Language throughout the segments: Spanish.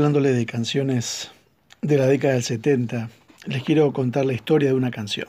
Hablándole de canciones de la década del 70, les quiero contar la historia de una canción.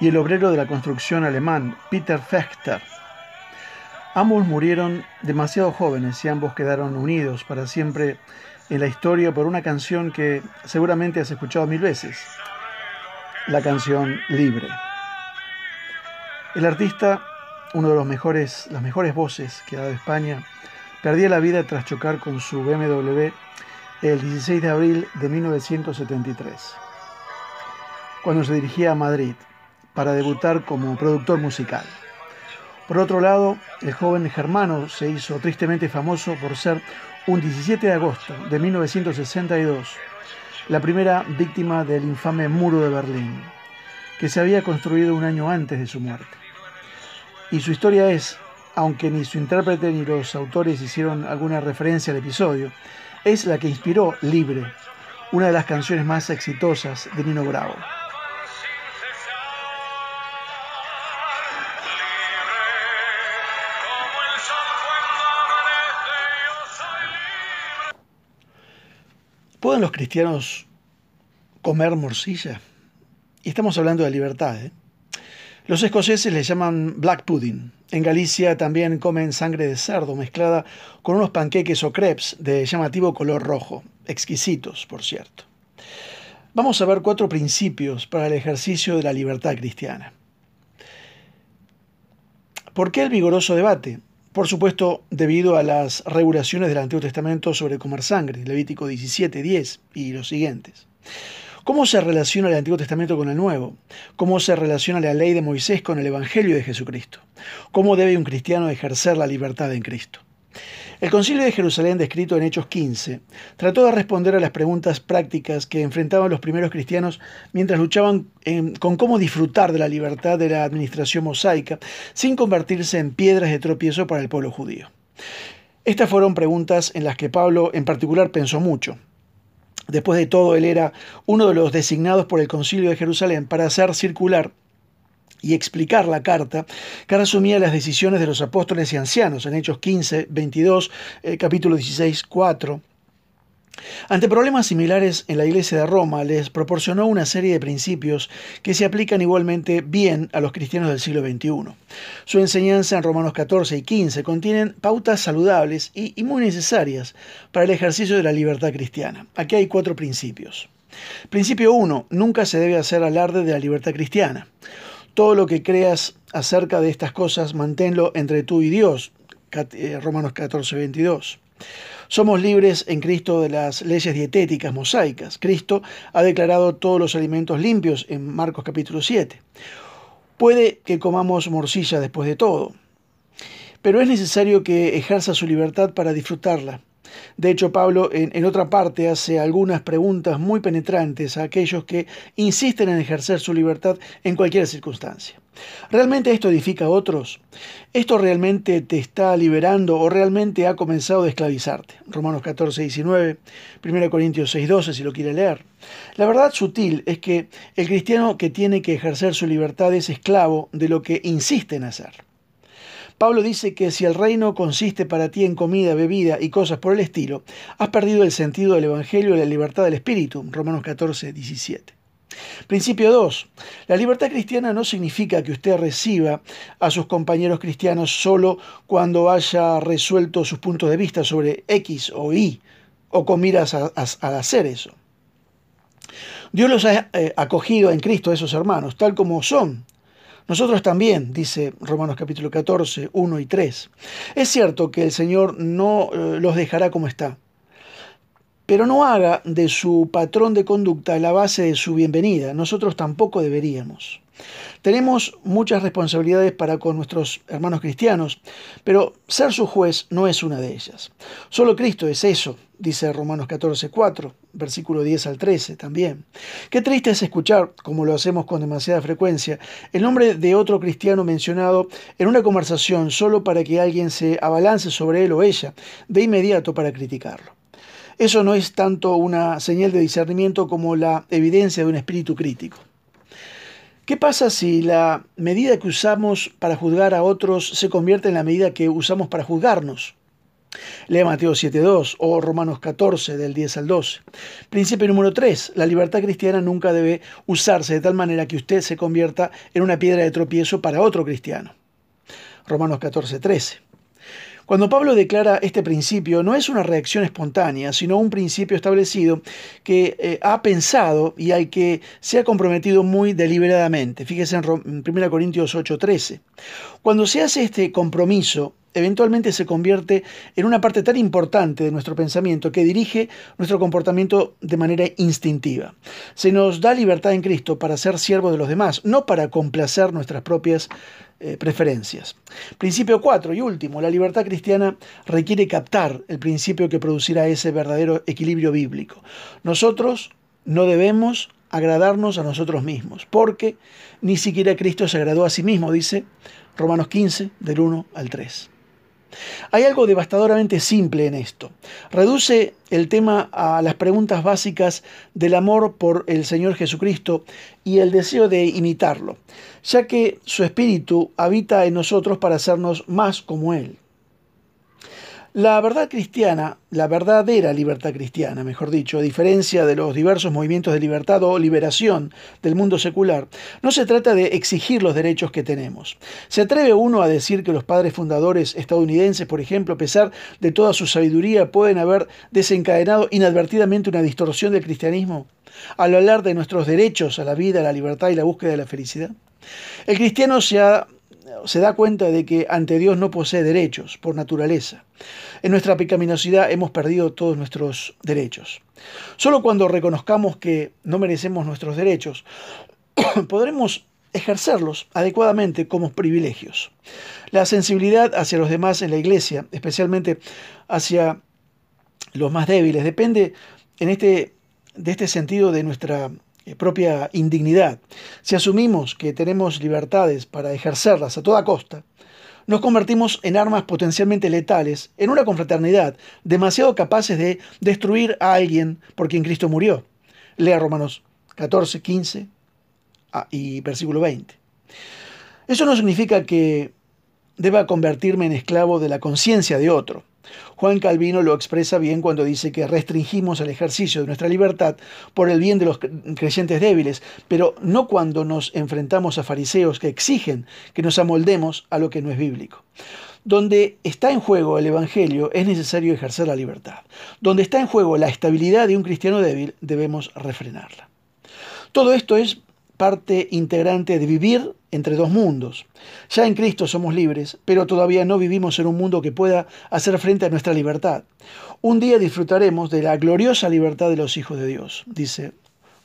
y el obrero de la construcción alemán Peter Fechter? Ambos murieron demasiado jóvenes y ambos quedaron unidos para siempre en la historia por una canción que seguramente has escuchado mil veces, la canción Libre. El artista, uno de los mejores, las mejores voces que ha dado España, perdía la vida tras chocar con su BMW el 16 de abril de 1973, cuando se dirigía a Madrid para debutar como productor musical. Por otro lado, el joven germano se hizo tristemente famoso por ser un 17 de agosto de 1962 la primera víctima del infame muro de Berlín, que se había construido un año antes de su muerte. Y su historia es, aunque ni su intérprete ni los autores hicieron alguna referencia al episodio, es la que inspiró Libre, una de las canciones más exitosas de Nino Bravo. ¿Pueden los cristianos comer morcilla? Y estamos hablando de libertad. ¿eh? Los escoceses le llaman black pudding. En Galicia también comen sangre de cerdo mezclada con unos panqueques o crepes de llamativo color rojo, exquisitos, por cierto. Vamos a ver cuatro principios para el ejercicio de la libertad cristiana. ¿Por qué el vigoroso debate? Por supuesto, debido a las regulaciones del Antiguo Testamento sobre comer sangre, Levítico 17, 10 y los siguientes. ¿Cómo se relaciona el Antiguo Testamento con el Nuevo? ¿Cómo se relaciona la ley de Moisés con el Evangelio de Jesucristo? ¿Cómo debe un cristiano ejercer la libertad en Cristo? El Concilio de Jerusalén, descrito en Hechos 15, trató de responder a las preguntas prácticas que enfrentaban los primeros cristianos mientras luchaban con cómo disfrutar de la libertad de la administración mosaica sin convertirse en piedras de tropiezo para el pueblo judío. Estas fueron preguntas en las que Pablo en particular pensó mucho. Después de todo, él era uno de los designados por el Concilio de Jerusalén para hacer circular y explicar la carta que resumía las decisiones de los apóstoles y ancianos en Hechos 15, 22, eh, capítulo 16, 4 ante problemas similares en la Iglesia de Roma, les proporcionó una serie de principios que se aplican igualmente bien a los cristianos del siglo XXI. Su enseñanza en Romanos 14 y 15 contienen pautas saludables y, muy necesarias para el ejercicio de la libertad cristiana. Aquí hay cuatro principios. Principio 1. Nunca se debe hacer alarde de la libertad cristiana. Todo lo que creas acerca de estas cosas, manténlo entre tú y Dios. Eh, Romanos 14, 22. Somos libres en Cristo de las leyes dietéticas mosaicas. Cristo ha declarado todos los alimentos limpios en Marcos capítulo 7. Puede que comamos morcilla después de todo, pero es necesario que ejerza su libertad para disfrutarla. De hecho, Pablo en, otra parte hace algunas preguntas muy penetrantes a aquellos que insisten en ejercer su libertad en cualquier circunstancia. ¿Realmente esto edifica a otros? ¿Esto realmente te está liberando o realmente ha comenzado a esclavizarte? Romanos 14, 19, 1 Corintios 6, 12, si lo quiere leer. La verdad sutil es que el cristiano que tiene que ejercer su libertad es esclavo de lo que insiste en hacer. Pablo dice que si el reino consiste para ti en comida, bebida y cosas por el estilo, has perdido el sentido del Evangelio y la libertad del Espíritu. Romanos 14, 17. Principio 2. La libertad cristiana no significa que usted reciba a sus compañeros cristianos solo cuando haya resuelto sus puntos de vista sobre X o Y, o con miras a, hacer eso. Dios los ha eh, acogido en Cristo, esos hermanos, tal como son. Nosotros también, dice Romanos capítulo 14, 1 y 3. Es cierto que el Señor no eh, los dejará como está, pero no haga de su patrón de conducta la base de su bienvenida. Nosotros tampoco deberíamos. Tenemos muchas responsabilidades para con nuestros hermanos cristianos, pero ser su juez no es una de ellas. Solo Cristo es eso, dice Romanos 14, 4, versículo 10 al 13 también. Qué triste es escuchar, como lo hacemos con demasiada frecuencia, el nombre de otro cristiano mencionado en una conversación solo para que alguien se abalance sobre él o ella de inmediato para criticarlo. Eso no es tanto una señal de discernimiento como la evidencia de un espíritu crítico. ¿Qué pasa si la medida que usamos para juzgar a otros se convierte en la medida que usamos para juzgarnos? Lea Mateo 7.2 o Romanos 14 del 10 al 12. Principio número 3. La libertad cristiana nunca debe usarse de tal manera que usted se convierta en una piedra de tropiezo para otro cristiano. Romanos 14.13. Cuando Pablo declara este principio, no es una reacción espontánea, sino un principio establecido que eh, ha pensado y al que se ha comprometido muy deliberadamente. Fíjese en 1 Corintios 8:13. Cuando se hace este compromiso, eventualmente se convierte en una parte tan importante de nuestro pensamiento que dirige nuestro comportamiento de manera instintiva. Se nos da libertad en Cristo para ser siervos de los demás, no para complacer nuestras propias eh, preferencias. Principio 4 y último, la libertad cristiana requiere captar el principio que producirá ese verdadero equilibrio bíblico. Nosotros no debemos agradarnos a nosotros mismos, porque ni siquiera Cristo se agradó a sí mismo, dice Romanos 15, del 1 al 3. Hay algo devastadoramente simple en esto. Reduce el tema a las preguntas básicas del amor por el Señor Jesucristo y el deseo de imitarlo, ya que su espíritu habita en nosotros para hacernos más como Él. La verdad cristiana, la verdadera libertad cristiana, mejor dicho, a diferencia de los diversos movimientos de libertad o liberación del mundo secular, no se trata de exigir los derechos que tenemos. ¿Se atreve uno a decir que los padres fundadores estadounidenses, por ejemplo, a pesar de toda su sabiduría, pueden haber desencadenado inadvertidamente una distorsión del cristianismo al hablar de nuestros derechos a la vida, a la libertad y la búsqueda de la felicidad? El cristiano se ha se da cuenta de que ante Dios no posee derechos por naturaleza. En nuestra pecaminosidad hemos perdido todos nuestros derechos. Solo cuando reconozcamos que no merecemos nuestros derechos, podremos ejercerlos adecuadamente como privilegios. La sensibilidad hacia los demás en la iglesia, especialmente hacia los más débiles, depende en este, de este sentido de nuestra propia indignidad, si asumimos que tenemos libertades para ejercerlas a toda costa, nos convertimos en armas potencialmente letales en una confraternidad demasiado capaces de destruir a alguien por quien Cristo murió. Lea Romanos 14, 15 ah, y versículo 20. Eso no significa que deba convertirme en esclavo de la conciencia de otro. Juan Calvino lo expresa bien cuando dice que restringimos el ejercicio de nuestra libertad por el bien de los creyentes débiles, pero no cuando nos enfrentamos a fariseos que exigen que nos amoldemos a lo que no es bíblico. Donde está en juego el Evangelio es necesario ejercer la libertad. Donde está en juego la estabilidad de un cristiano débil debemos refrenarla. Todo esto es parte integrante de vivir entre dos mundos. Ya en Cristo somos libres, pero todavía no vivimos en un mundo que pueda hacer frente a nuestra libertad. Un día disfrutaremos de la gloriosa libertad de los hijos de Dios, dice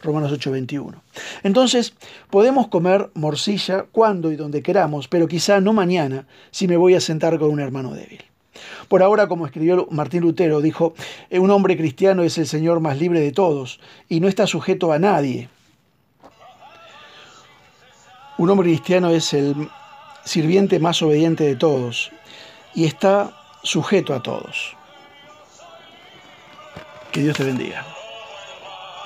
Romanos 8:21. Entonces, podemos comer morcilla cuando y donde queramos, pero quizá no mañana si me voy a sentar con un hermano débil. Por ahora, como escribió Martín Lutero, dijo, un hombre cristiano es el Señor más libre de todos y no está sujeto a nadie, un hombre cristiano es el sirviente más obediente de todos y está sujeto a todos. Que Dios te bendiga.